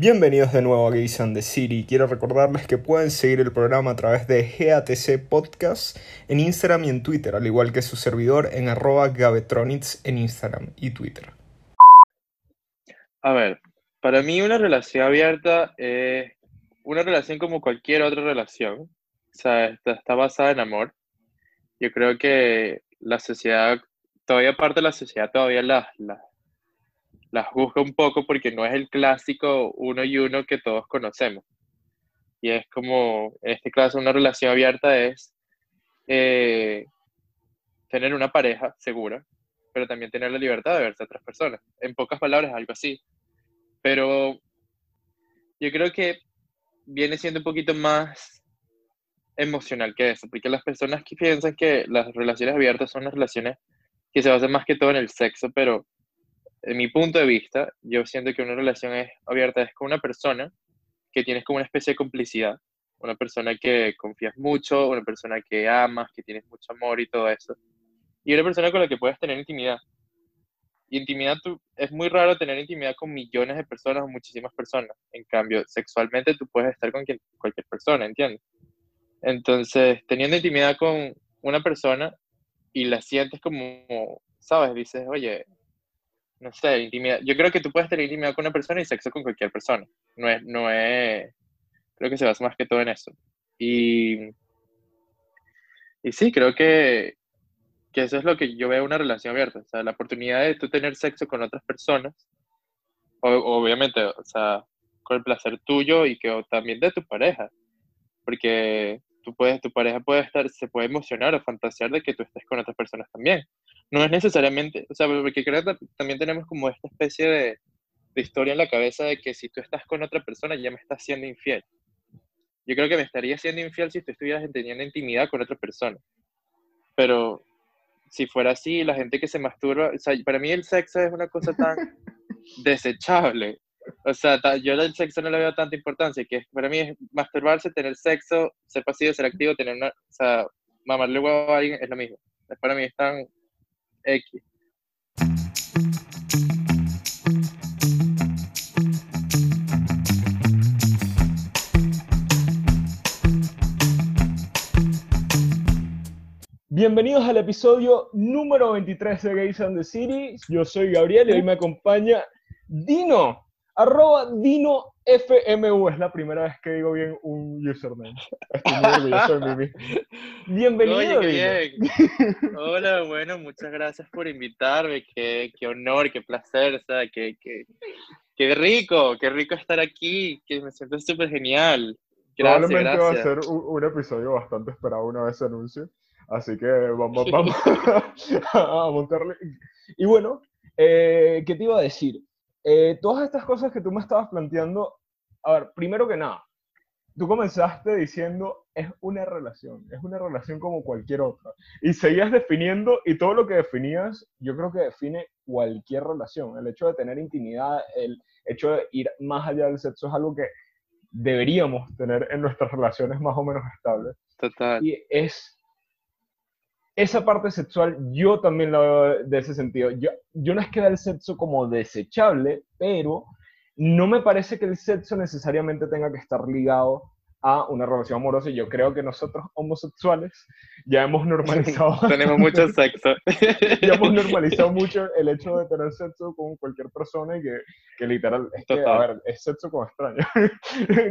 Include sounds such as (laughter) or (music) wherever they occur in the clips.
Bienvenidos de nuevo a Gays and the City. Quiero recordarles que pueden seguir el programa a través de GATC Podcast en Instagram y en Twitter, al igual que su servidor en arroba en Instagram y Twitter. A ver, para mí una relación abierta es una relación como cualquier otra relación. O sea, está, está basada en amor. Yo creo que la sociedad, todavía parte de la sociedad todavía las, las la juzga un poco porque no es el clásico uno y uno que todos conocemos. Y es como, en este caso, una relación abierta es eh, tener una pareja segura, pero también tener la libertad de verse a otras personas. En pocas palabras, algo así. Pero yo creo que viene siendo un poquito más emocional que eso, porque las personas que piensan que las relaciones abiertas son las relaciones que se basan más que todo en el sexo, pero en mi punto de vista, yo siento que una relación es abierta es con una persona que tienes como una especie de complicidad, una persona que confías mucho, una persona que amas, que tienes mucho amor y todo eso, y una persona con la que puedes tener intimidad. Y intimidad, tú, es muy raro tener intimidad con millones de personas o muchísimas personas. En cambio, sexualmente tú puedes estar con cualquier persona, ¿entiendes? Entonces, teniendo intimidad con una persona y la sientes como, ¿sabes? Dices, oye, no sé, intimidad. Yo creo que tú puedes tener intimidad con una persona y sexo con cualquier persona. No es, no es, creo que se basa más que todo en eso. Y, y sí, creo que, que eso es lo que yo veo una relación abierta. O sea, la oportunidad de tú tener sexo con otras personas, obviamente, o sea, con el placer tuyo y que también de tu pareja. Porque tú puedes, tu pareja puede estar, se puede emocionar o fantasear de que tú estés con otras personas también no es necesariamente, o sea, porque creo que también tenemos como esta especie de, de, historia en la cabeza de que si tú estás con otra persona ya me estás siendo infiel. Yo creo que me estaría siendo infiel si tú estuvieras teniendo intimidad con otra persona. Pero si fuera así, la gente que se masturba, o sea, para mí el sexo es una cosa tan (laughs) desechable. O sea, yo el sexo no le veo tanta importancia, que para mí es masturbarse, tener sexo, ser pasivo, ser activo, tener una, o sea, mamarle huevo a alguien es lo mismo. Para mí es tan Bienvenidos al episodio número 23 de Gays and the City. Yo soy Gabriel y hoy me acompaña Dino, arroba Dino FMU. Es la primera vez que digo bien un username. Estoy muy orgulloso de mí (laughs) Bienvenido. Oye, bien. (laughs) Hola, bueno, muchas gracias por invitarme. Qué, qué honor, qué placer, o sea, qué, qué, qué, rico, qué rico estar aquí, que me siento súper genial. Gracias, Probablemente va a ser un, episodio bastante esperado una vez se anuncie. Así que vamos, (laughs) vamos a montarle. Y bueno, eh, ¿qué te iba a decir? Eh, todas estas cosas que tú me estabas planteando, a ver, primero que nada, tú comenzaste diciendo es una relación, es una relación como cualquier otra. Y seguías definiendo, y todo lo que definías, yo creo que define cualquier relación. El hecho de tener intimidad, el hecho de ir más allá del sexo es algo que deberíamos tener en nuestras relaciones más o menos estables. Total. Y es esa parte sexual yo también la veo de ese sentido. Yo, yo no es que vea el sexo como desechable, pero no me parece que el sexo necesariamente tenga que estar ligado a una relación amorosa y yo creo que nosotros homosexuales ya hemos normalizado (laughs) tenemos mucho sexo. (laughs) Ya hemos normalizado (laughs) mucho el hecho de tener sexo con cualquier persona y que, que literal es que, a ver es sexo con extraños.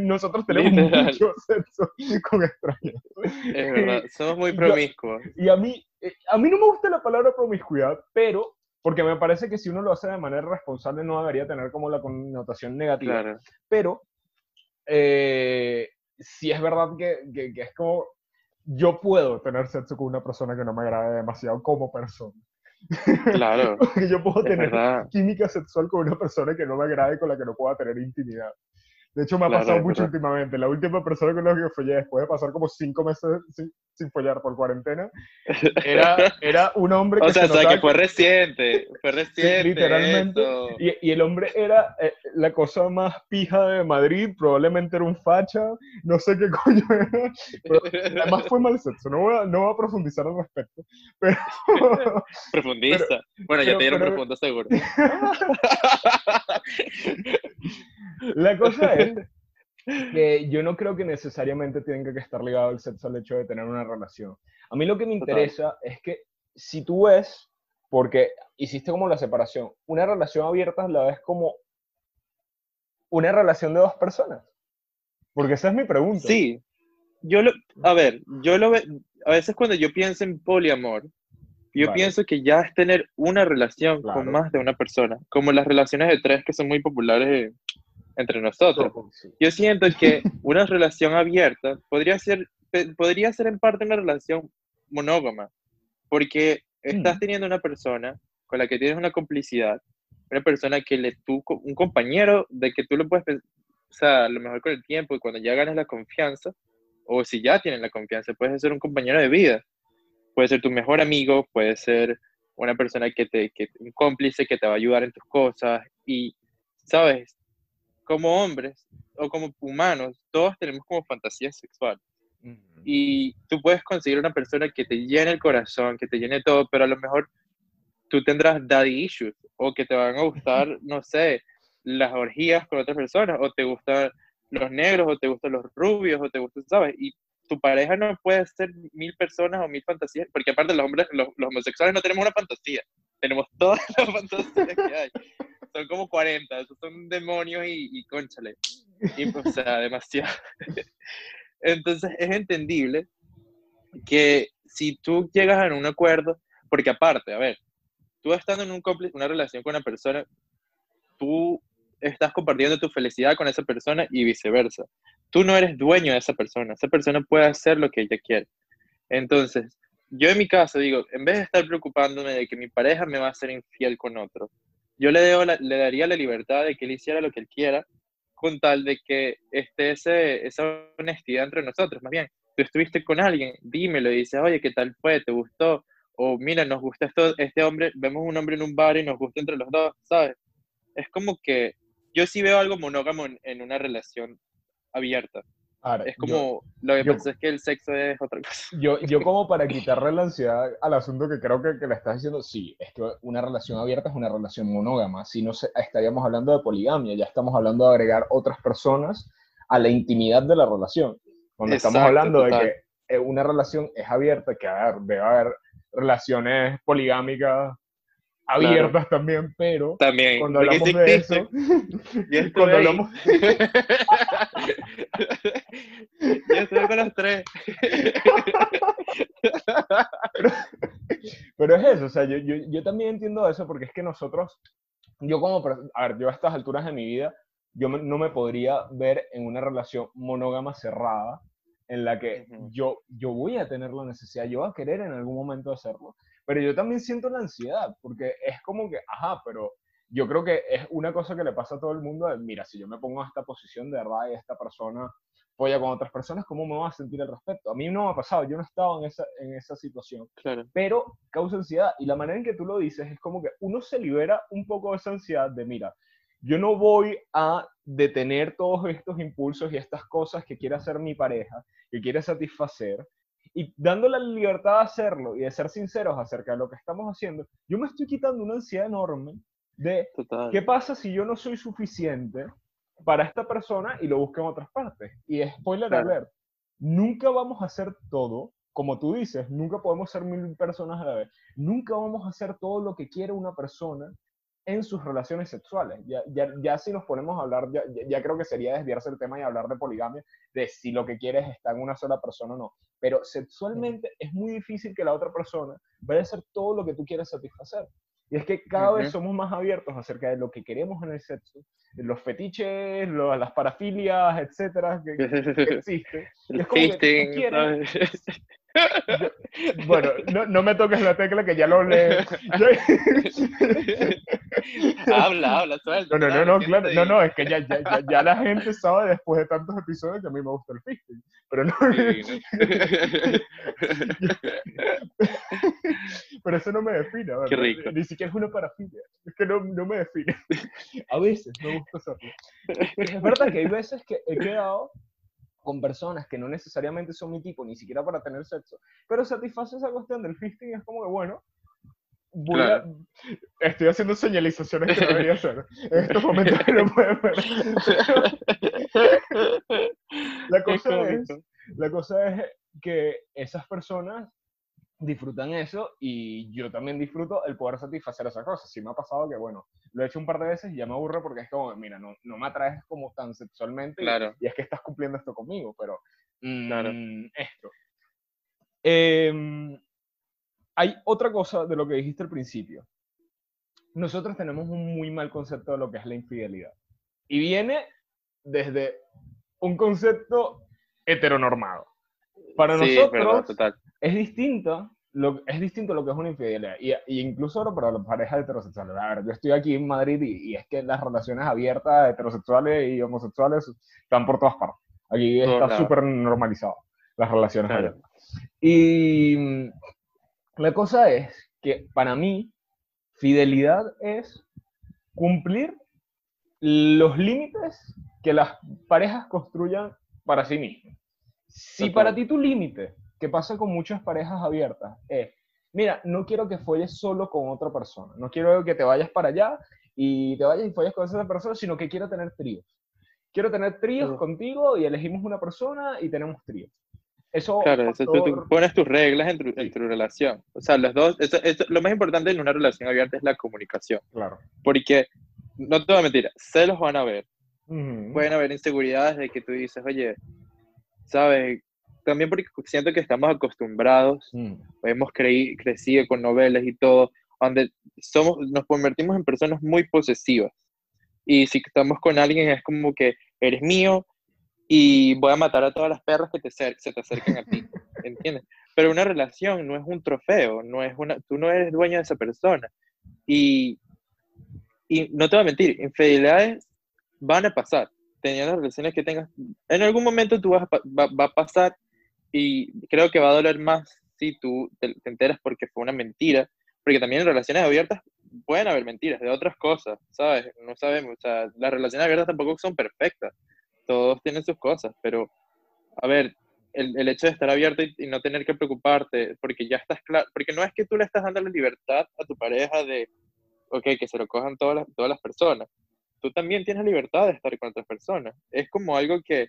Nosotros tenemos mucho sexo con extraños. Es verdad somos muy promiscuos. y a mí eh, a mí no me gusta la palabra promiscuidad pero porque me parece que si uno lo hace de manera responsable no debería tener como la connotación negativa. Claro. Pero eh, si es verdad que, que, es como, yo puedo tener sexo con una persona que no me agrade demasiado como persona. Claro. (laughs) yo puedo tener química sexual con una persona que no me agrade con la que no pueda tener intimidad. De hecho, me ha pasado mucho últimamente. La última persona con la que follé, después de pasar como cinco meses sin, sin follar por cuarentena, (laughs) era, era un hombre que. O sea, o sea que fue reciente. Fue reciente. literalmente. Y, y, el hombre era eh, la cosa más pija de Madrid. Probablemente era un facha. No sé qué (laughs) coño era. Pero además fue mal sexo. No voy a, no voy a profundizar al respecto. (laughs) Pero. Profundiza. bueno, ya te dieron profundo seguro. La cosa es (laughs) que yo no creo que necesariamente tenga que estar ligado el sexo al hecho de tener una relación. A mí lo que me interesa es que si tú ves, porque hiciste como la separación, una relación abierta la ves como una relación de dos personas. Porque esa es mi pregunta. Sí, yo lo, a ver, yo lo a veces cuando yo pienso en poliamor, yo pienso que ya es tener una relación con más de una persona, como las relaciones de tres que son muy populares entre nosotros. Yo siento que una relación abierta podría ser, podría ser en parte una relación monógama, porque estás mm. teniendo una persona con la que tienes una complicidad, una persona que le tú, un compañero de que tú lo puedes, o sea, a lo mejor con el tiempo y cuando ya ganas la confianza, o si ya tienen la confianza, puedes ser un compañero de vida puede ser tu mejor amigo, puede ser una persona que te, que, un cómplice que te va a ayudar en tus cosas y, ¿sabes? Como hombres o como humanos, todos tenemos como fantasías sexuales. Y tú puedes conseguir una persona que te llene el corazón, que te llene todo, pero a lo mejor tú tendrás daddy issues o que te van a gustar, (laughs) no sé, las orgías con otras personas o te gustan los negros o te gustan los rubios o te gustan, ¿sabes? Y tu pareja no puede ser mil personas o mil fantasías, porque aparte los hombres, los, homosexuales no tenemos una fantasía, tenemos todas (laughs) las fantasías que hay. Son como 40, esos son demonios y, y conchale. Y, pues, o sea, demasiado. (laughs) Entonces es entendible que si tú llegas a un acuerdo, porque aparte, a ver, tú estando en un una relación con una persona, tú estás compartiendo tu felicidad con esa persona y viceversa tú no eres dueño de esa persona, esa persona puede hacer lo que ella quiere. Entonces, yo en mi caso digo, en vez de estar preocupándome de que mi pareja me va a ser infiel con otro, yo le, daría la libertad de que él hiciera lo que él quiera, con tal de que esté ese, esa honestidad entre nosotros. Más bien, tú estuviste con alguien, dímelo y dices, oye, ¿qué tal fue? ¿Te gustó? O mira, nos gusta esto, este hombre, vemos un hombre en un bar y nos gusta entre los dos, ¿sabes? Es como que yo sí veo algo monógamo en una relación abierta. Es como, lo que pasa es que el sexo es otra cosa. Yo, (laughs) yo como para quitarle la ansiedad al asunto que creo que, que le estás diciendo, sí, es que una relación abierta es una relación monógama, si no estaríamos hablando de poligamia, ya estamos hablando de agregar otras personas a la intimidad de la relación. Cuando estamos hablando de que eh, una relación es abierta, que a ver, debe haber relaciones poligámicas abiertas también, pero también, cuando hablamos de eso, (laughs) cuando hablamos... (laughs) (laughs) Yo estoy con los tres. (laughs) pero, es eso, o sea, yo, yo, yo, también entiendo eso porque es que nosotros, yo como, a ver, yo a estas alturas de mi vida, yo no me podría ver en una relación monógama cerrada en la que yo, yo voy a tener la necesidad, yo voy a querer en algún momento hacerlo, pero yo también siento la ansiedad, porque es como que, ajá, pero yo creo que es una cosa que le pasa a todo el mundo, mira, si yo me pongo en esta posición de verdad y esta persona apoya con otras personas, ¿cómo me voy a sentir al respecto? A mí no me ha pasado, yo no estaba en esa, en esa situación, claro. pero causa ansiedad y la manera en que tú lo dices es como que uno se libera un poco de esa ansiedad de, mira, yo no voy a detener todos estos impulsos y estas cosas que quiere hacer mi pareja, que quiere satisfacer, y dándole la libertad de hacerlo y de ser sinceros acerca de lo que estamos haciendo, yo me estoy quitando una ansiedad enorme de qué pasa si yo no soy suficiente para esta persona y lo busco en otras partes. Y spoiler alert, nunca vamos a hacer todo, como tú dices, nunca podemos ser mil personas a la vez, nunca vamos a hacer todo lo que quiere una persona en sus relaciones sexuales. Ya, ya, ya si nos ponemos a hablar, ya, ya, creo que sería desviarse el tema y hablar de poligamia, de si lo que quieres está en una sola persona o no. Pero sexualmente es muy difícil que la otra persona vaya a hacer todo lo que tú quieres satisfacer. Y es que cada vez somos más abiertos acerca de lo que queremos en el sexo, de los fetiches, las parafilias, etcétera, que, (laughs) existen. El es (laughs) (laughs) bueno, no, no, me toques la tecla que ya lo lees. (laughs) habla, habla, suelta. No, no, no, no, claro, no, no, es que ya, ya, ya, la gente sabe después de tantos episodios que a mí me gusta el fisting. Pero no. (laughs) pero eso no me define. Qué rico. Ni siquiera es una parafilia. Es que no, no me define. A veces me gusta hacerlo. Es verdad que hay veces que he quedado con personas que no necesariamente son mi tipo, ni siquiera para tener sexo, pero satisface esa cuestión del fisting, es como que, bueno, estoy haciendo señalizaciones que debería (laughs) hacer. En estos momentos no pueden ver. (laughs) la, cosa es, la cosa es que esas personas disfrutan eso y yo también disfruto el poder satisfacer esa cosa. Sí me ha pasado que, bueno, lo he hecho un par de veces y ya me aburre porque es como, mira, no, no me atraes como tan sexualmente claro. y, es que estás cumpliendo esto conmigo, pero mm, esto. Em, hay otra cosa de lo que dijiste al principio. Nosotros tenemos un muy mal concepto de lo que es la infidelidad. Y viene desde un concepto heteronormado. Para nosotros es distinto lo, es distinto lo que es una infidelidad. Y, incluso para las parejas heterosexuales. A ver, yo estoy aquí en Madrid y, es que las relaciones abiertas, heterosexuales y homosexuales están por todas partes. Aquí está súper normalizado las relaciones abiertas. Y la cosa es que para mí, fidelidad es cumplir los límites que las parejas construyan para sí mismas. Si para ti tu límite, que pasa con muchas parejas abiertas, es, mira, no quiero que folles solo con otra persona, no quiero que te vayas para allá y te vayas y folles con esa persona, sino que quiero tener tríos. Quiero tener tríos contigo y elegimos una persona y tenemos tríos. Eso, claro, eso tú, pones tus reglas en tu, en tu, relación. O sea, los dos, lo más importante en una relación abierta es la comunicación. Claro. Porque, no te voy a mentir, celos van a haber. Pueden haber inseguridades de que tú dices, oye, ¿sabes? También porque siento que estamos acostumbrados, mm. hemos crecido con novelas y todo, donde somos, nos convertimos en personas muy posesivas. Y si estamos con alguien es como que eres mío y voy a matar a todas las perras que te se te acerquen a ti, (laughs) ¿entiendes? Pero una relación no es un trofeo, no es una, tú no eres dueño de esa persona. Y, y no te voy a mentir, infidelidades van a pasar teniendo las relaciones que tengas, en algún momento tú vas a, va, a pasar y creo que va a doler más si tú te, enteras porque fue una mentira, porque también en relaciones abiertas pueden haber mentiras de otras cosas, ¿sabes? No sabemos, o sea, las relaciones abiertas tampoco son perfectas, todos tienen sus cosas, pero a ver, el, el hecho de estar abierto y, no tener que preocuparte, porque ya estás claro, porque no es que tú le estás dando la libertad a tu pareja de, ok, que se lo cojan todas las, todas las personas, tú también tienes libertad de estar con otras personas. Es como algo que,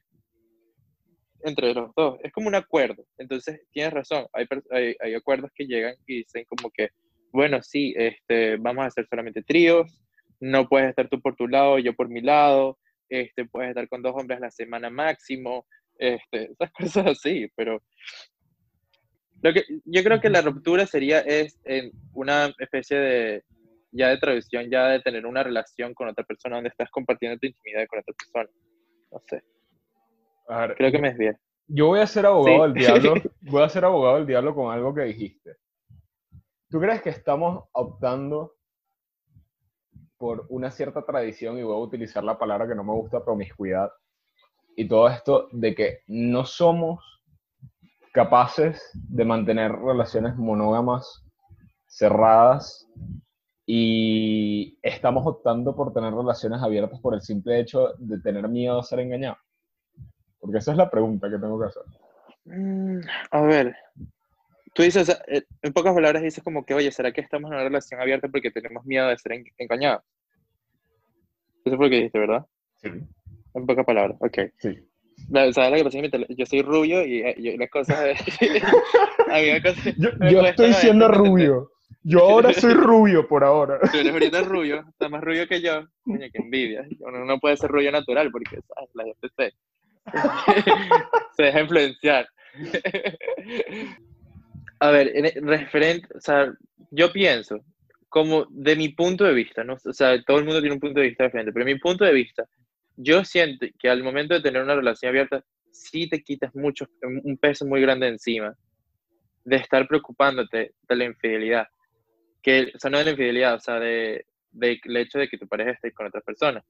entre los dos, es como un acuerdo. Entonces, tienes razón, hay, hay, hay acuerdos que llegan y dicen como que, bueno, sí, este, vamos a hacer solamente tríos, no puedes estar tú por tu lado, yo por mi lado, este, puedes estar con dos hombres la semana máximo, este, esas (laughs) cosas así, pero lo que, yo creo que la ruptura sería es en una especie de ya de tradición, ya de tener una relación con otra persona donde estás compartiendo tu intimidad con otra persona. No sé. Creo que me es bien. Yo voy a ser abogado del diablo. (laughs) Voy a ser abogado del diablo con algo que dijiste. ¿Tú crees que estamos optando por una cierta tradición, y voy a utilizar la palabra que no me gusta, promiscuidad, y todo esto de que no somos capaces de mantener relaciones monógamas cerradas y estamos optando por tener relaciones abiertas por el simple hecho de tener miedo a ser engañado? Porque esa es la pregunta que tengo que hacer. Mm, a ver, tú dices, eh, en pocas palabras dices como que, oye, ¿será que estamos en una relación abierta porque tenemos miedo de ser engañados? Eso fue lo que dijiste, ¿verdad? Sí. En pocas palabras, ok. Sí. ¿Sabes lo que pasa? Yo soy rubio y, eh, las cosas... (laughs) yo, yo estoy siendo rubio. Yo ahora soy rubio por ahora. Tú eres ahorita rubio, está más rubio que yo. Coño, qué envidia. Uno no puede ser rubio natural porque ¿sabes? la gente se, (laughs) se deja influenciar. A ver, referente, o sea, yo pienso, como de mi punto de vista, ¿no? O sea, todo el mundo tiene un punto de vista diferente, pero de mi punto de vista, yo siento que al momento de tener una relación abierta, sí te quitas mucho, un peso muy grande encima de estar preocupándote de la infidelidad que, o sea, no de la infidelidad, o sea, de, de, el hecho de que tu pareja esté con otras personas.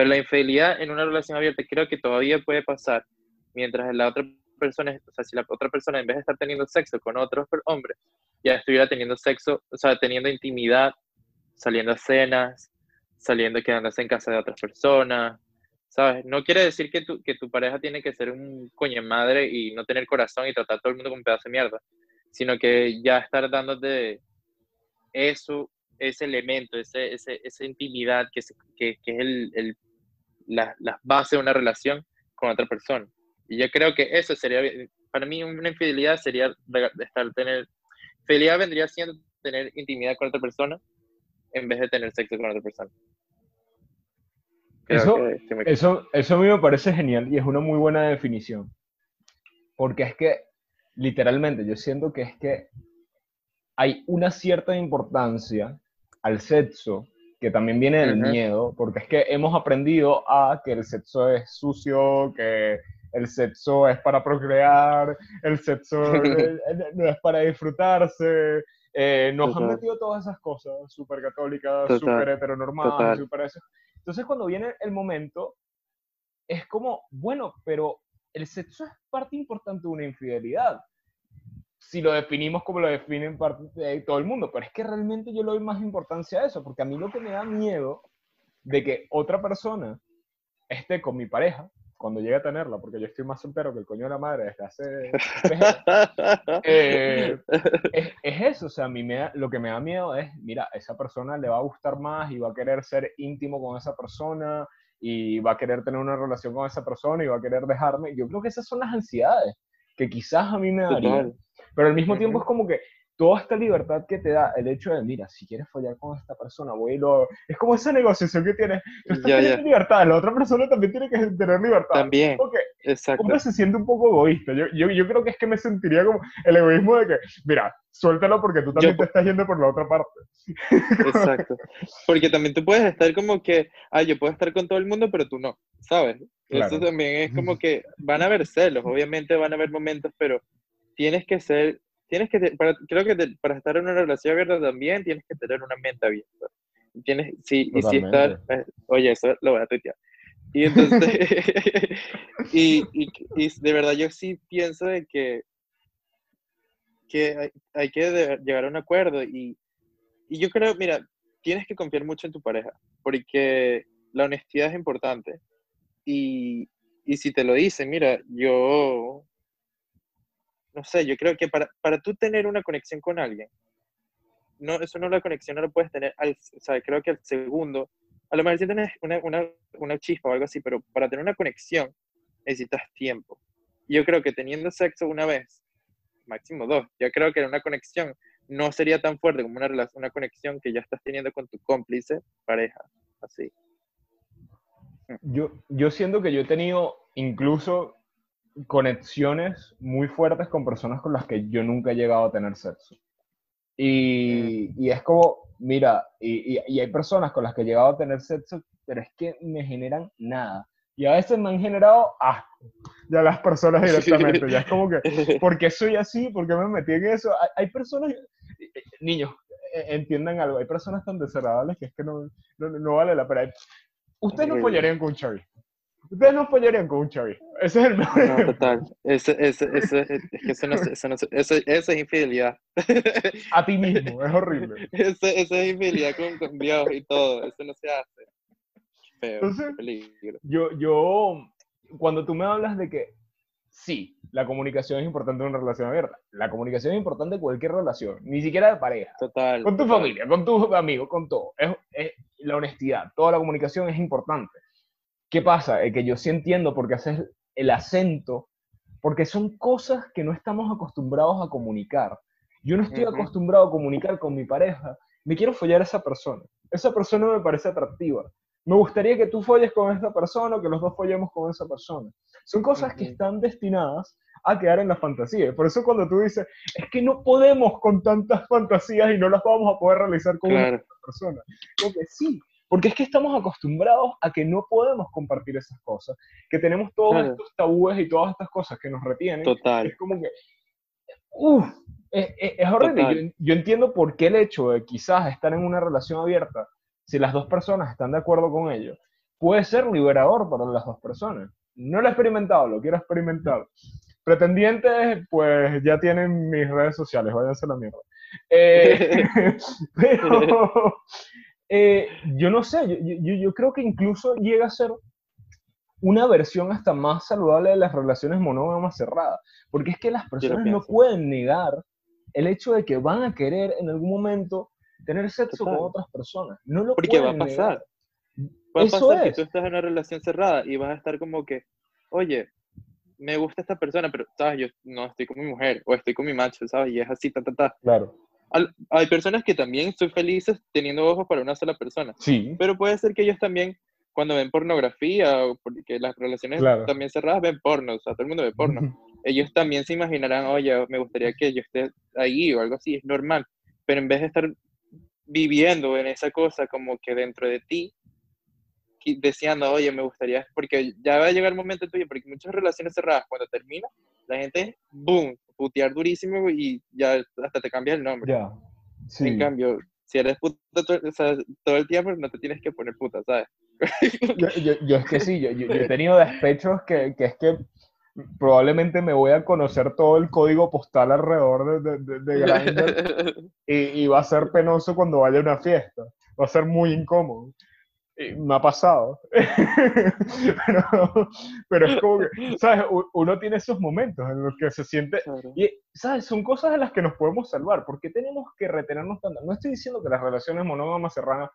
Pero la infidelidad en una relación abierta creo que todavía puede pasar mientras la otra persona, o sea, si la otra persona en vez de estar teniendo sexo con otros hombres, ya estuviera teniendo sexo, o sea, teniendo intimidad, saliendo a cenas, saliendo, quedándose en casa de otras personas, ¿sabes? No quiere decir que tu, que tu pareja tiene que ser un coño madre y no tener corazón y tratar a todo el mundo como un pedazo de mierda, sino que ya estar dándote eso, ese elemento, ese, ese, esa intimidad que, que, que es el, la, la, base de una relación con otra persona. Y yo creo que eso sería, para mí una infidelidad sería estar, tener, fidelidad vendría siendo tener intimidad con otra persona en vez de tener sexo con otra persona. Eso, eso, eso a mí me parece genial y es una muy buena definición. Porque es que, literalmente, yo siento que es que hay una cierta importancia al sexo que también viene del miedo, porque es que hemos aprendido a que el sexo es sucio, que el sexo es para procrear, el sexo (laughs) no es para disfrutarse, eh, nos han metido todas esas cosas, súper católicas, súper heteronormadas, super eso. Entonces cuando viene el momento, es como, bueno, pero el sexo es parte importante de una infidelidad. Si lo definimos como lo definen parte de todo el mundo, pero es que realmente yo le doy más importancia a eso, porque a mí lo que me da miedo de que otra persona esté con mi pareja cuando llegue a tenerla, porque yo estoy más soltero que el coño de la madre desde hace... (laughs) eh, es, es, eso, o sea, a mí me lo que me da miedo es, mira, esa persona le va a gustar más y va a querer ser íntimo con esa persona y va a querer tener una relación con esa persona y va a querer dejarme. Yo creo que esas son las ansiedades que quizás a mí me darían. Pero al mismo tiempo es como que toda esta libertad que te da el hecho de, mira, si quieres follar con esta persona, voy lo... Es como esa negociación que tienes. Tú estás teniendo libertad, la otra persona también tiene que tener libertad. También, exacto. Uno se siente un poco egoísta. Yo, yo, yo, creo que es que me sentiría como el egoísmo de que, mira, suéltalo porque tú también te estás yendo por la otra parte. Exacto. Porque también tú puedes estar como que, ah, yo puedo estar con todo el mundo, pero tú no, ¿sabes? Eso también es como que van a haber celos, obviamente van a haber momentos, pero tienes que ser tienes que, para, creo que para estar en una relación abierta también tienes que tener una mente abierta. Tienes, sí, y si estar, eh, oye, eso lo voy a tuitear. Y entonces, (laughs) y, y, y, de verdad yo sí pienso de que, que hay, hay que llegar a un acuerdo y, y yo creo, mira, tienes que confiar mucho en tu pareja, porque la honestidad es importante. Y, y si te lo dicen, mira, yo no sé, yo creo que para, para tú tener una conexión con alguien, no, eso no la conexión no lo puedes tener, al, o creo que al segundo, a lo mejor si tienes una, una, una chispa o algo así, pero para tener una conexión necesitas tiempo. Yo creo que teniendo sexo una vez, máximo dos, yo creo que una conexión no sería tan fuerte como una, una conexión que ya estás teniendo con tu cómplice, pareja, así. Yo, yo siento que yo he tenido incluso conexiones muy fuertes con personas con las que yo nunca he llegado a tener sexo. Y, y es como, mira, y, y, hay personas con las que he llegado a tener sexo, pero es que me generan nada. Y a veces me han generado asco, ya las personas directamente. Ya es como que, (laughs) ¿por qué soy así? ¿Por qué me metí en eso? Hay, personas, niños, e, entiendan algo, hay personas tan desagradables que es que no, no, no vale la pena. Ustedes no follarían con Chavi. Ustedes no follarían con un chavi. Ese es el mejor. No, total. Ese, ese, ese, es que eso, no, eso, no, eso, eso, es infidelidad. (laughs) A ti mismo, es horrible. Eso, eso es infidelidad con, con, Dios y todo. Eso no se hace. Feo, Entonces, peligro. Yo, yo, cuando tú me hablas de que sí, la comunicación es importante en una relación abierta. La comunicación es importante en cualquier relación, ni siquiera de pareja. Total. Con tu familia, con tus amigos, con todo. Es, es, la honestidad, toda la comunicación es importante. ¿Qué pasa? Es que yo sí entiendo por qué haces el acento, porque son cosas que no estamos acostumbrados a comunicar. Yo no estoy acostumbrado a comunicar con mi pareja, me quiero follar a esa persona. Esa persona me parece atractiva. Me gustaría que tú folles con esa persona o que los dos follemos con esa persona. Son cosas que están destinadas a quedar en la fantasía. Por eso cuando tú dices, es que no podemos con tantas fantasías y no las vamos a poder realizar con una persona. Creo que sí, porque es que estamos acostumbrados a que no podemos compartir esas cosas, que tenemos todos estos tabúes y todas estas cosas que nos retienen. Total. Es como que, uff, es, es, horrible. Yo, entiendo por qué el hecho de quizás estar en una relación abierta, si las dos personas están de acuerdo con ello, puede ser liberador para las dos personas. No lo he experimentado, lo quiero experimentar. Pretendientes, pues ya tienen mis redes sociales, váyanse a la mierda. Eh, (laughs) (laughs) pero, eh, yo no sé, yo, yo, creo que incluso llega a ser una versión hasta más saludable de las relaciones monógamas cerradas, porque es que las personas no pueden negar el hecho de que van a querer en algún momento tener sexo con otras personas. No lo Porque va a pasar. Va a pasar que tú estás en una relación cerrada y vas a estar como que, oye, me gusta esta persona, pero, ¿sabes? Yo no estoy con mi mujer o estoy con mi macho, ¿sabes? Y es así, ta, ta, ta. Claro. Hay personas que también son felices teniendo ojos para una sola persona. Sí. Pero puede ser que ellos también, cuando ven pornografía, o porque las relaciones también cerradas ven porno, o sea, todo el mundo ve porno. ellos también se imaginarán, oye, me gustaría que yo esté ahí o algo así, es normal. Pero en vez de estar viviendo en esa cosa como que dentro de ti, deseando, oye, me gustaría, porque ya va a llegar el momento tuyo, porque muchas relaciones cerradas, cuando termina, la gente, boom, putear durísimo y ya hasta te cambia el nombre. Ya. En cambio, si eres puta todo, el tiempo, no te tienes que poner puta, ¿sabes? yo, yo, es que sí, yo, yo, he tenido despechos que, que, es que probablemente me voy a conocer todo el código postal alrededor de, de, de Grindr (laughs) y, y, va a ser penoso cuando vaya a una fiesta. Va a ser muy incómodo me ha pasado. (laughs) pero, es como que, ¿sabes? Uno tiene esos momentos en los que se siente... Y, ¿sabes? Son cosas de las que nos podemos salvar. ¿Por qué tenemos que retenernos tanto? No estoy diciendo que las relaciones monógamas cerradas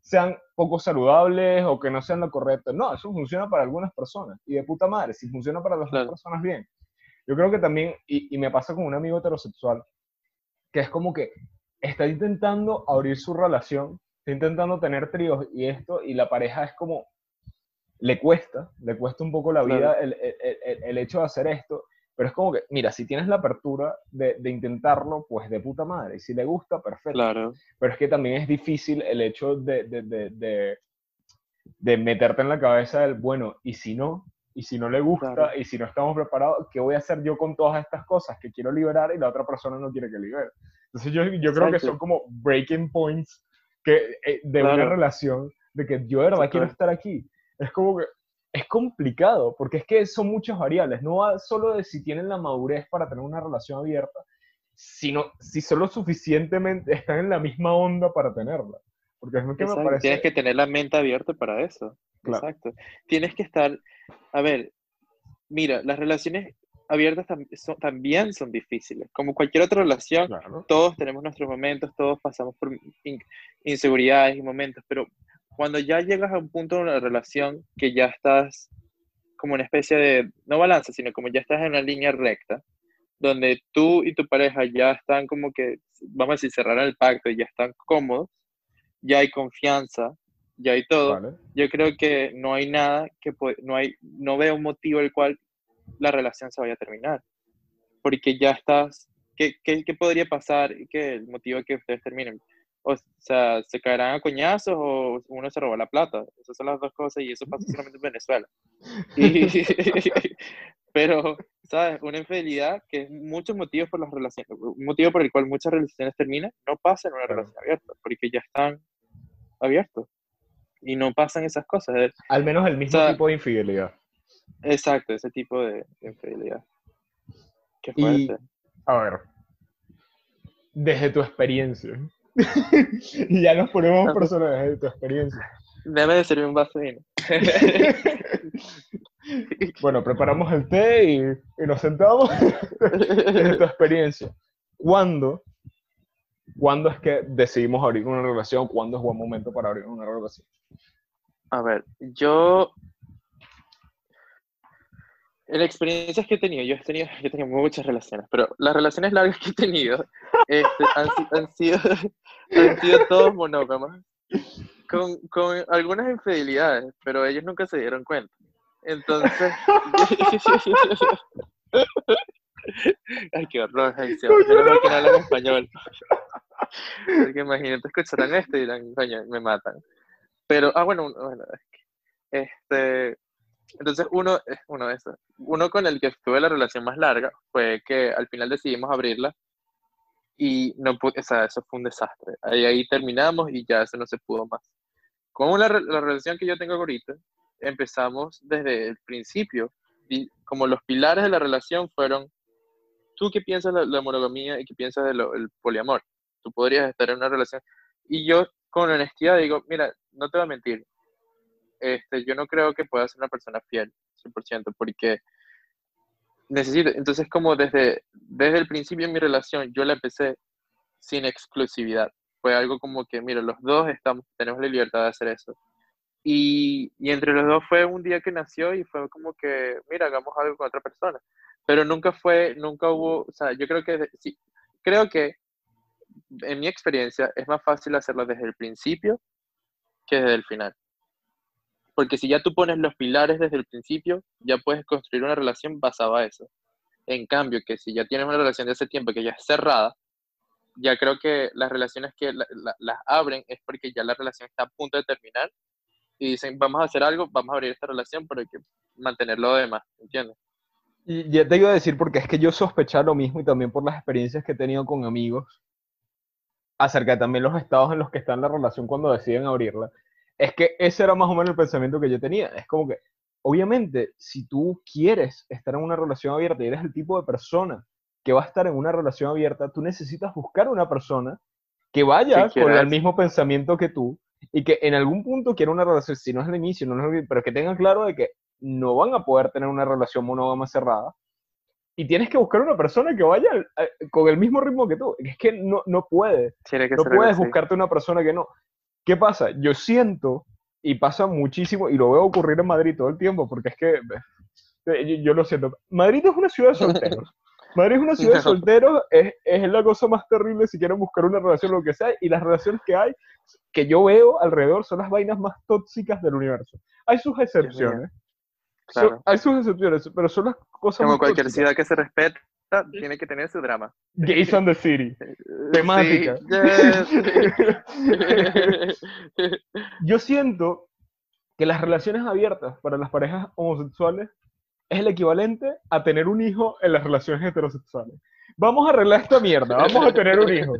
sean poco saludables o que no sean lo correcto. No, eso funciona para algunas personas. Y de puta madre, si funciona para las otras personas, bien. Yo creo que también, y, y me pasa con un amigo heterosexual, que es como que está intentando abrir su relación intentando tener tríos y esto, y la pareja es como, le cuesta, le cuesta un poco la vida el, el, el, hecho de hacer esto, pero es como que, mira, si tienes la apertura de, de, intentarlo, pues de puta madre, y si le gusta, perfecto. Claro. Pero es que también es difícil el hecho de, de, de meterte en la cabeza del, bueno, y si no, y si no le gusta, y si no estamos preparados, ¿qué voy a hacer yo con todas estas cosas que quiero liberar y la otra persona no quiere que libere? Entonces yo, yo creo que son como breaking points eh, de una relación, de que yo de verdad quiero estar aquí. Es como que es complicado, porque es que son muchas variables, no va solo de si tienen la madurez para tener una relación abierta, sino si solo suficientemente están en la misma onda para tenerla. Porque es lo que me parece... Tienes que tener la mente abierta para eso. Exacto. Tienes que estar, a ver, mira, las relaciones abiertas también son difíciles. Como cualquier otra relación, todos tenemos nuestros momentos, todos pasamos por inseguridades y momentos, pero cuando ya llegas a un punto de una relación que ya estás como una especie de, no balanza, sino como ya estás en una línea recta, donde tú y tu pareja ya están como que, vamos a decir, cerraron el pacto y ya están cómodos, ya hay confianza, ya hay todo. Yo creo que no hay nada que no hay, no veo un motivo el cual la relación se vaya a terminar. Porque ya estás, ¿qué, qué, qué podría pasar? ¿Qué el motivo que ustedes terminen? O sea, se caerán a coñazos o uno se roba la plata. Esas son las dos cosas y eso pasa (laughs) solamente en Venezuela. (laughs) pero, ¿sabes? Una infidelidad que es muchos motivos por las relaciones, un motivo por el cual muchas relaciones terminan, no pasa en una relación abierta, porque ya están abiertos. Y no pasan esas cosas. Al menos el mismo tipo de infidelidad. Exacto, ese tipo de, infidelidad. Qué Y, a ver, desde tu experiencia, (laughs) ya nos ponemos personas desde tu experiencia. Debe de servir un vaso de vino. (laughs) bueno, preparamos el té y, y nos sentamos (laughs) desde tu experiencia. ¿Cuándo, ¿Cuándo es que decidimos abrir una relación? ¿Cuándo es buen momento para abrir una relación? A ver, yo en experiencias que he tenido, yo he tenido, yo he tenido muchas relaciones, pero las relaciones largas que he tenido este, han, sido, (laughs) han sido todos monógamas, con, con algunas infidelidades, pero ellos nunca se dieron cuenta. Entonces... (laughs) Ay, qué horror, ay, yo no que no hablan español. Porque imagínate, escucharán esto y dirán, coño, me matan. Pero, ah, bueno, bueno, este, entonces, uno, uno de esos. Uno con el que tuve la relación más larga fue que al final decidimos abrirla y no o sea, eso fue un desastre. Ahí, ahí terminamos y ya eso no se pudo más. Con la, la relación que yo tengo ahorita, empezamos desde el principio y como los pilares de la relación fueron, ¿tú qué piensas de la monogamía y qué piensas del poliamor? Tú podrías estar en una relación. Y yo con honestidad digo, mira, no te voy a mentir, este, yo no creo que pueda ser una persona fiel, 100%, porque necesito, entonces como desde, desde el principio de mi relación, yo la empecé sin exclusividad. fue algo como que, mira, los dos estamos, tenemos la libertad de hacer eso. Y, y, entre los dos fue un día que nació y fue como que, mira, hagamos algo con otra persona. Pero nunca fue, nunca hubo, o sea, yo creo que, sí, creo que en mi experiencia es más fácil hacerlo desde el principio que desde el final. Porque si ya tú pones los pilares desde el principio, ya puedes construir una relación basada en eso. En cambio, que si ya tienes una relación de ese tiempo que ya es cerrada, ya creo que las relaciones que las abren es porque ya la relación está a punto de terminar y dicen, vamos a hacer algo, vamos a abrir esta relación, pero hay que mantenerlo de más, ¿entiendes? Y ya te iba a decir, porque es que yo sospechaba lo mismo y también por las experiencias que he tenido con amigos, acerca de también los estados en los que está la relación cuando deciden abrirla, es que ese era más o menos el pensamiento que yo tenía. Es como que, obviamente, si tú quieres estar en una relación abierta y eres el tipo de persona que va a estar en una relación abierta, tú necesitas buscar una persona que vaya con el mismo pensamiento que tú y que en algún punto quiera una relación, si no es el inicio, no es el, pero que tenga claro de que no van a poder tener una relación monógama cerrada. Y tienes que buscar una persona que vaya eh, con el mismo ritmo que tú. Es que no, no puedes. no puedes buscarte una persona que no. ¿Qué pasa? Yo siento, y pasa muchísimo, y lo veo ocurrir en Madrid todo el tiempo, porque es que eh, yo, lo siento. Madrid es una ciudad de solteros. (laughs) Madrid es una ciudad de solteros, es, es, la cosa más terrible si quieren buscar una relación, lo que sea, y las relaciones que hay, que yo veo alrededor, son las vainas más tóxicas del universo. Hay sus excepciones, hay sus excepciones, pero son las cosas Como cualquier ciudad que se tiene que tener su drama. Gays on the City. (laughs) Temática. (laughs) Yo siento que las relaciones abiertas para las parejas homosexuales es el equivalente a tener un hijo en las relaciones heterosexuales. Vamos a arreglar esta mierda, vamos a tener un hijo.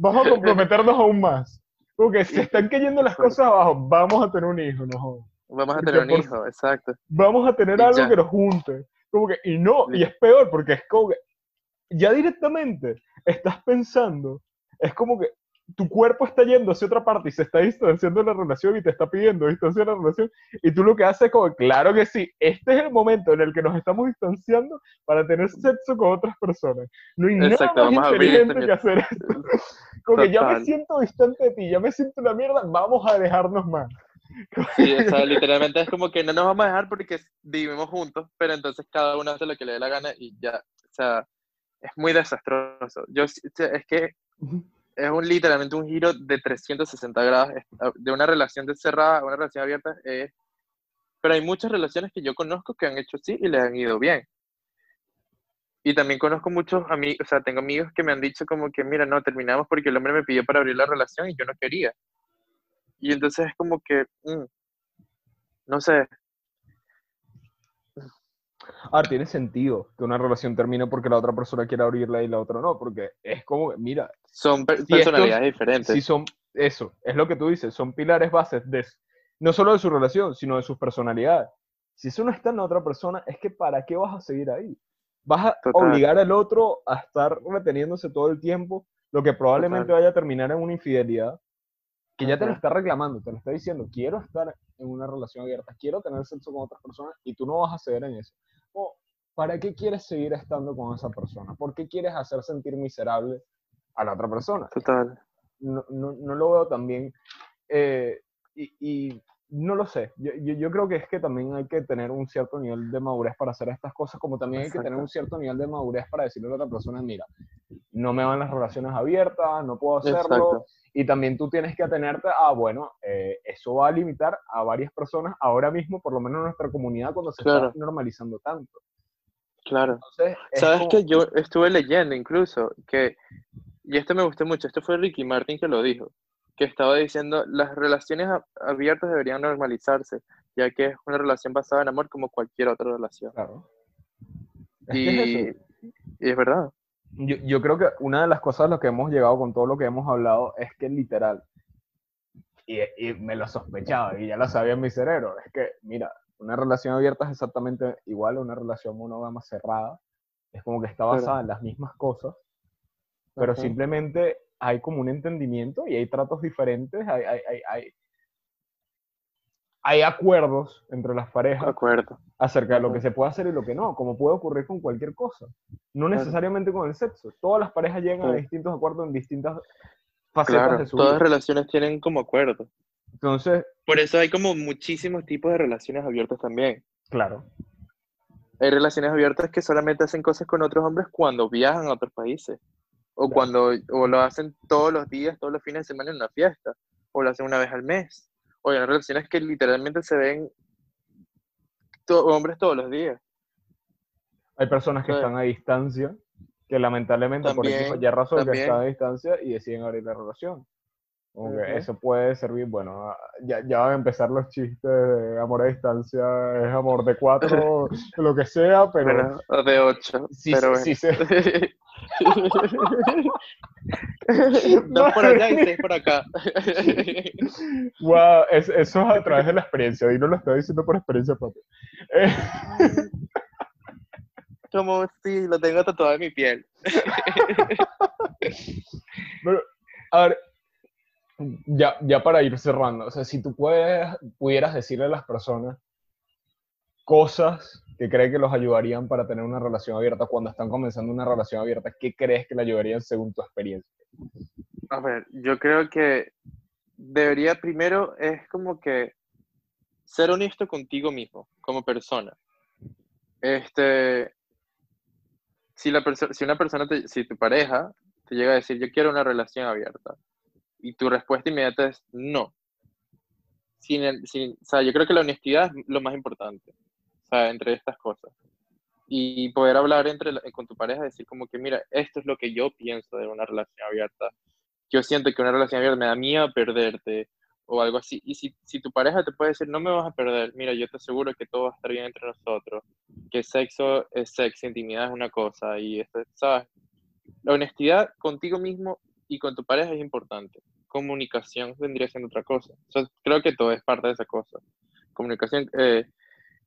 Vamos a comprometernos aún más. Porque se están cayendo las cosas abajo, vamos a tener un hijo, no Vamos a tener un hijo, exacto. Vamos a tener algo que nos junte. Como que, y no, y es peor, porque es como que ya directamente estás pensando, es como que tu cuerpo está yendo hacia otra parte y se está distanciando de la relación y te está pidiendo distancia de la relación y tú lo que haces es como, claro que sí, este es el momento en el que nos estamos distanciando para tener sexo con otras personas. No hay nada más inteligente que hacer esto. Como que ya me siento distante de ti, ya me siento una mierda, vamos a dejarnos más. Sí, o sea, literalmente es como que no nos vamos a dejar porque vivimos juntos, pero entonces cada uno hace lo que le dé la gana y ya, o sea, es muy desastroso. Yo, es que es un, literalmente un giro de 360 grados ah, de una relación de cerrada a una relación abierta. pero hay muchas relaciones que yo conozco que han hecho así y les han ido bien. Y también conozco muchos amigos, o sea, tengo amigos que me han dicho como que, mira, no, terminamos porque el hombre me pidió para abrir la relación y yo no quería. Y entonces es como que, mm, no sé. Ahora, tiene sentido que una relación termine porque la otra persona quiera abrirla y la otra no, porque es como, mira. Son personalidades diferentes. Sí, son, eso, es lo que tú dices, son pilares bases de, no solo de su relación, sino de sus personalidades. Si eso no está en la otra persona, es que ¿para qué vas a seguir ahí? Vas a obligar al otro a estar reteniéndose todo el tiempo, lo que probablemente vaya a terminar en una infidelidad que ya te lo está reclamando, te lo está diciendo, quiero estar en una relación abierta, quiero tener sexo con otras personas y tú no vas a ceder en eso. O, ¿para qué quieres seguir estando con esa persona? ¿Por qué quieres hacer sentir miserable a la otra persona? Total. No, no, no lo veo tan bien. Eh, y, y, no lo sé. Yo, yo, creo que es que también hay que tener un cierto nivel de madurez para hacer estas cosas, como también hay que tener un cierto nivel de madurez para decirle a la otra persona, mira, no me van las relaciones abiertas, no puedo hacerlo. Y también tú tienes que atenerte a, bueno, eh, eso va a limitar a varias personas ahora mismo, por lo menos en nuestra comunidad, cuando se está normalizando tanto. Claro. Sabes que yo estuve leyendo incluso que, y esto me gustó mucho, esto fue Ricky Martin que lo dijo, que estaba diciendo, las relaciones abiertas deberían normalizarse, ya que es una relación basada en amor como cualquier otra relación. Claro. y, (laughs) y es verdad. Yo, yo, creo que una de las cosas a las que hemos llegado con todo lo que hemos hablado es que literal, y, y me lo sospechaba y ya lo sabía en mi cerebro, es que, mira, una relación abierta es exactamente igual a una relación monógama cerrada. Es como que está basada en las mismas cosas, pero simplemente hay como un entendimiento y hay tratos diferentes, hay, hay, hay, hay acuerdos entre las parejas Acuerdo. acerca de lo que se puede hacer y lo que no, como puede ocurrir con cualquier cosa. No necesariamente con el sexo. Todas las parejas llegan a distintos acuerdos en distintas facetas de su Todas las relaciones tienen como acuerdo. Entonces. Por eso hay como muchísimos tipos de relaciones abiertas también. Claro. Hay relaciones abiertas que solamente hacen cosas con otros hombres cuando viajan a otros países. O cuando o lo hacen todos los días, todos los fines de semana en una fiesta. O lo hacen una vez al mes. O hay relaciones que literalmente se ven hombres todos los días. Hay personas que están a distancia, que lamentablemente por ya razón que están a distancia y deciden abrir la relación. Eso puede servir, bueno, ah, ya, ya, van a empezar los chistes de amor a distancia, es amor de cuatro, (laughs) lo que sea, pero... de ocho, sí, pero sí, sí, (laughs) Dos por allá y seis por acá. (laughs) wow, eso es a través de la experiencia, y no lo estoy diciendo por experiencia propia. Como si lo tengo tatuado en mi piel. pero, a ver, ya, ya para ir cerrando, o sea, si tú pudieras decirle a las personas cosas que creen que los ayudarían para tener una relación abierta cuando están comenzando una relación abierta, ¿qué crees que le ayudarían según tu experiencia? A ver, yo creo que debería primero es como que ser honesto contigo mismo, como persona. Este, si, la si una persona, si tu pareja te llega a decir, yo quiero una relación abierta, y tu respuesta inmediata es no. Sin o sea, yo creo que la honestidad es lo más importante, o sea, entre estas cosas. Y poder hablar entre, con tu pareja, decir como que, mira, esto es lo que yo pienso de una relación abierta. Yo siento que una relación abierta me da miedo perderte o algo así. Y si, si tu pareja te puede decir, no me vas a perder, mira, yo te aseguro que todo va a estar bien entre nosotros, que sexo es sexo, intimidad es una cosa, y esto, ¿sabes? La honestidad contigo mismo y con tu pareja es importante. Comunicación vendría siendo otra cosa. creo que todo es parte de esa cosa. Comunicación, eh,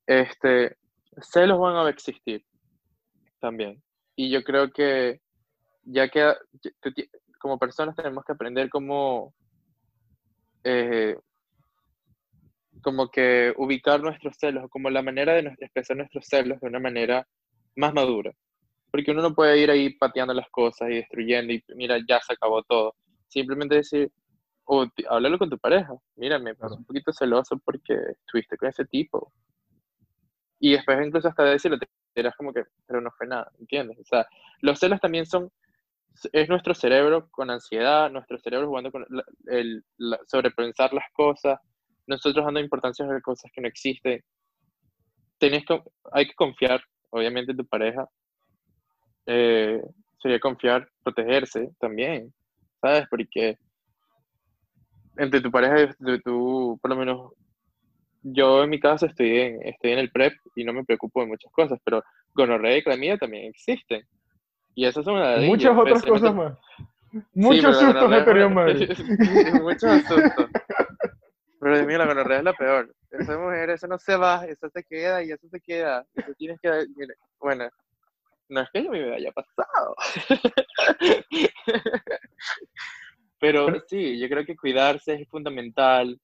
este, celos van a existir también. Y yo creo que ya que como personas tenemos que aprender cómo, eh, como que ubicar nuestros celos, como la manera de expresar nuestros celos de una manera más madura porque uno no puede ir ahí pateando las cosas y destruyendo y mira, ya se acabó todo. Simplemente decir, o hablarlo con tu pareja, mira, me puse un poquito celoso porque estuviste con ese tipo. Y después incluso hasta decirlo, te dirás como que, pero no fue nada, ¿entiendes? O sea, los celos también son, es nuestro cerebro con ansiedad, nuestro cerebro jugando con el, sobrepensar las cosas, nosotros dando importancia a cosas que no existen. Tenés que, hay que confiar, obviamente, en tu pareja, eh, sería confiar, protegerse también, ¿sabes? Porque entre tu pareja y tu, por lo menos, yo en mi caso estoy en, estoy en el PrEP y no me preocupo de muchas cosas, pero gonorrea y clamida también existen. Y esas son una Muchas otras cosas más. Muchos sustos me tenían (laughs) Muchos sustos. Pero Dios mío, la gonorrea es la peor. Esa mujer, eso no se va, eso se queda y eso se queda. Eso tienes que, bueno, no es que a mí me haya pasado. (laughs) Pero sí, yo creo que cuidarse es fundamental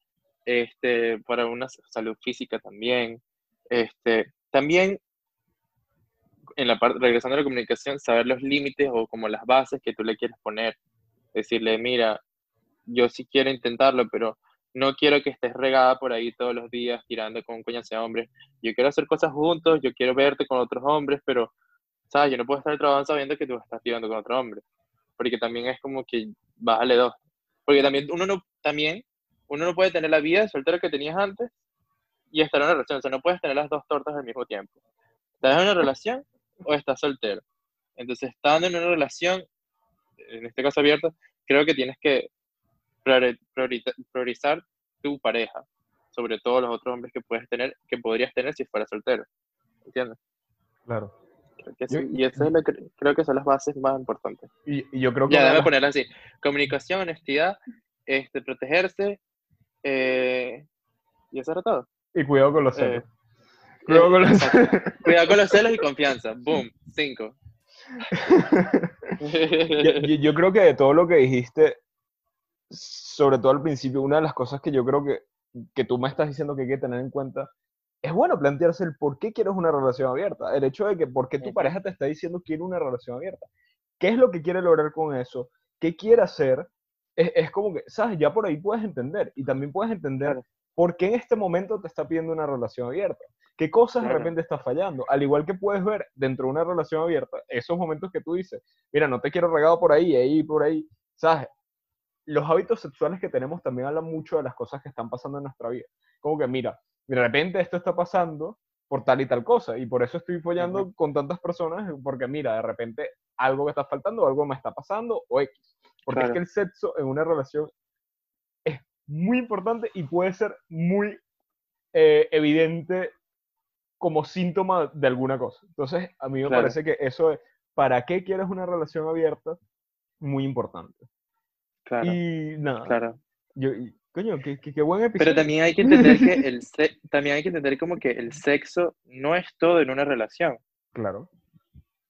este, para una salud física también. Este, también, en la parte, regresando a la comunicación, saber los límites o como las bases que tú le quieres poner. Decirle, mira, yo sí quiero intentarlo, pero no quiero que estés regada por ahí todos los días tirando con un coñazo de hombres. Yo quiero hacer cosas juntos, yo quiero verte con otros hombres, pero ¿sabes? Yo no puedo estar trabajando sabiendo que tú estás tirando con otro hombre, porque también es como que bájale dos. Porque también uno no, también, uno no puede tener la vida de soltero que tenías antes y estar en una relación, o sea, no puedes tener las dos tortas al mismo tiempo. ¿Estás en una relación o estás soltero? Entonces, estando en una relación, en este caso abierta, creo que tienes que priorizar tu pareja sobre todos los otros hombres que puedes tener, que podrías tener si fueras soltero. ¿Entiendes? Claro y eso es lo que, creo que son las bases más importantes. Y, yo creo que... Ya, déjame ponerlo así. Comunicación, honestidad, este, protegerse, eh, y eso era todo. Y cuidado con los eh, celos. cuidado, con los... (laughs) cuidado con los celos y confianza. Boom, cinco. (laughs) yo, yo creo que de todo lo que dijiste, sobre todo al principio, una de las cosas que yo creo que, que tú me estás diciendo que hay que tener en cuenta es bueno plantearse el por qué quieres una relación abierta. El hecho de que por qué tu pareja te está diciendo quiero una relación abierta. ¿Qué es lo que quiere lograr con eso? ¿Qué quiere hacer? es, como que, ¿sabes? Ya por ahí puedes entender y también puedes entender por qué en este momento te está pidiendo una relación abierta. ¿Qué cosas de repente está fallando? Al igual que puedes ver dentro de una relación abierta, esos momentos que tú dices, mira, no te quiero regado por ahí, ahí, por ahí, ¿sabes? Los hábitos sexuales que tenemos también hablan mucho de las cosas que están pasando en nuestra vida. Como que, mira, de repente esto está pasando por tal y tal cosa, y por eso estoy follando con tantas personas, porque mira, de repente algo me está faltando, algo me está pasando, o X. Porque es que el sexo en una relación es muy importante y puede ser muy eh, evidente como síntoma de alguna cosa. Entonces, a mí me parece que eso es, ¿para qué quieres una relación abierta? Muy importante. Claro. Y nada. Claro. Yo, coño, qué, qué, buen episodio. Pero también hay que entender que el también hay que entender como que el sexo no es todo en una relación. Claro.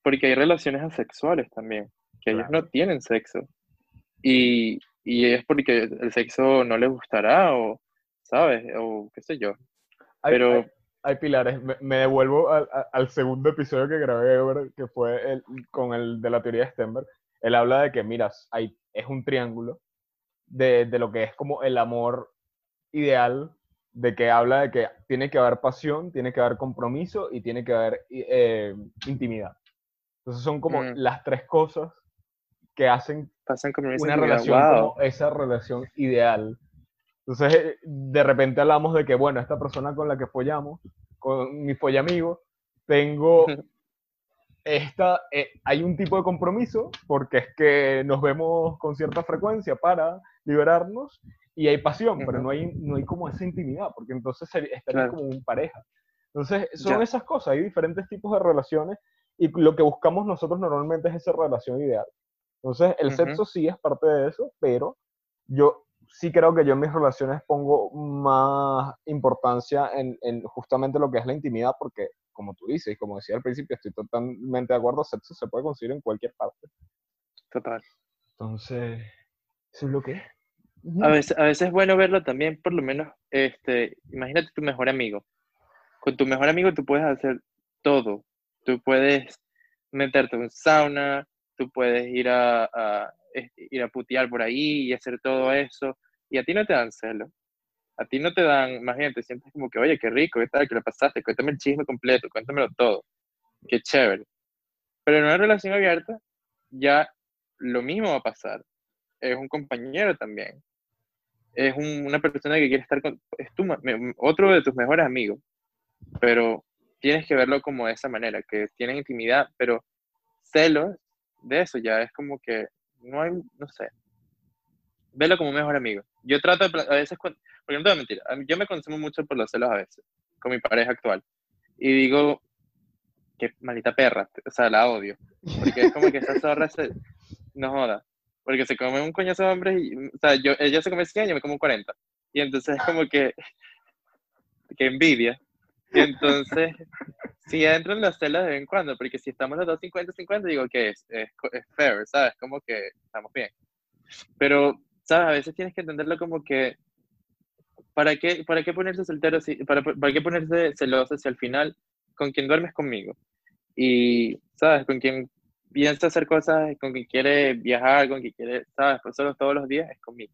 Porque hay relaciones asexuales también, que ellos no tienen sexo. Y, y es porque el sexo no les gustará o, ¿sabes? O qué sé yo. Pero... Hay, pilares. Me, devuelvo al, al, segundo episodio que grabé, que fue el, con el de la teoría de Stenberg. Él habla de que, miras, hay, es un triángulo de, de lo que es como el amor ideal, de que habla de que tiene que haber pasión, tiene que haber compromiso y tiene que haber eh, intimidad. Entonces son como mm. las tres cosas que hacen Pasan como una relación como esa relación ideal. Entonces, eh, de repente hablamos de que, bueno, esta persona con la que follamos, con mi follamigo, tengo (laughs) esta, eh, hay un tipo de compromiso, porque es que nos vemos con cierta frecuencia para liberarnos, y hay pasión, pero no hay, no hay como esa intimidad, porque entonces estaría como un pareja. Entonces, son esas cosas, hay diferentes tipos de relaciones, y lo que buscamos nosotros normalmente es esa relación ideal. Entonces, el sexo sí es parte de eso, pero yo sí creo que yo en mis relaciones pongo más importancia en, en, justamente lo que es la intimidad, porque como tú dices, y como decía al principio, estoy totalmente de acuerdo, sexo se puede conseguir en cualquier parte. Total. Entonces, eso es lo que es. A veces, a veces es bueno verlo también, por lo menos, este, imagínate tu mejor amigo. Con tu mejor amigo tú puedes hacer todo. Tú puedes meterte en sauna, tú puedes ir a, ir a putear por ahí y hacer todo eso, y a ti no te dan celo. A ti no te dan, más bien, te sientes como que, oye, qué rico, qué tal, qué le pasaste, cuéntame el chisme completo, cuéntamelo todo. Qué chévere. Pero en una relación abierta, ya lo mismo va a pasar. Es un compañero también. Es una persona que quiere estar con, es tu, otro de tus mejores amigos. Pero tienes que verlo como de esa manera, que tienen intimidad, pero celos de eso ya es como que no hay, no sé, velo como un mejor amigo. Yo trato de, a veces, porque no te voy a mentir, yo me consumo mucho por los celos a veces, con mi pareja actual. Y digo, qué maldita perra, o sea, la odio. Porque es como que esa zorra no joda. Porque se come un coñazo de hombres y, o sea, yo, ella se come 100 y yo me como 40. Y entonces es como que, que envidia. Y entonces, sí entro en las celas de vez en cuando, porque si estamos los dos 50-50, digo que es, es, fair, ¿sabes? Como que estamos bien. Pero, ¿sabes? A veces tienes que entenderlo como que, ¿para qué, para qué ponerse soltero, si, para, para qué ponerse celoso si al final con quien duermes conmigo? Y, ¿sabes? Con quien piensa hacer cosas, con quien quiere viajar, con quien quiere, ¿sabes? Pues solo todos los días es conmigo.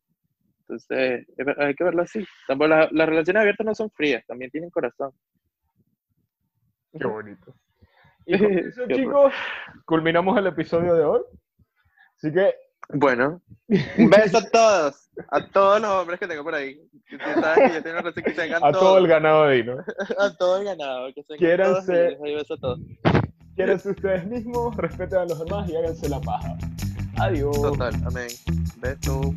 Entonces, hay que verlo así. Tampoco las relaciones abiertas no son frías, también tienen corazón. Qué bonito. (laughs) Y con eso, chicos, culminamos el episodio de hoy. Así que. Bueno, un beso a todos, a todos los hombres que tengo por ahí. Que sabes que yo tengo que (laughs) a todo, el ganado de ahí, ¿no? (laughs) a todo el ganado. Que se Quiéranse, beso a todos. Quiéranse ustedes mismos, respeten a los demás y háganse la paja. Adiós. Total, amén. Beso.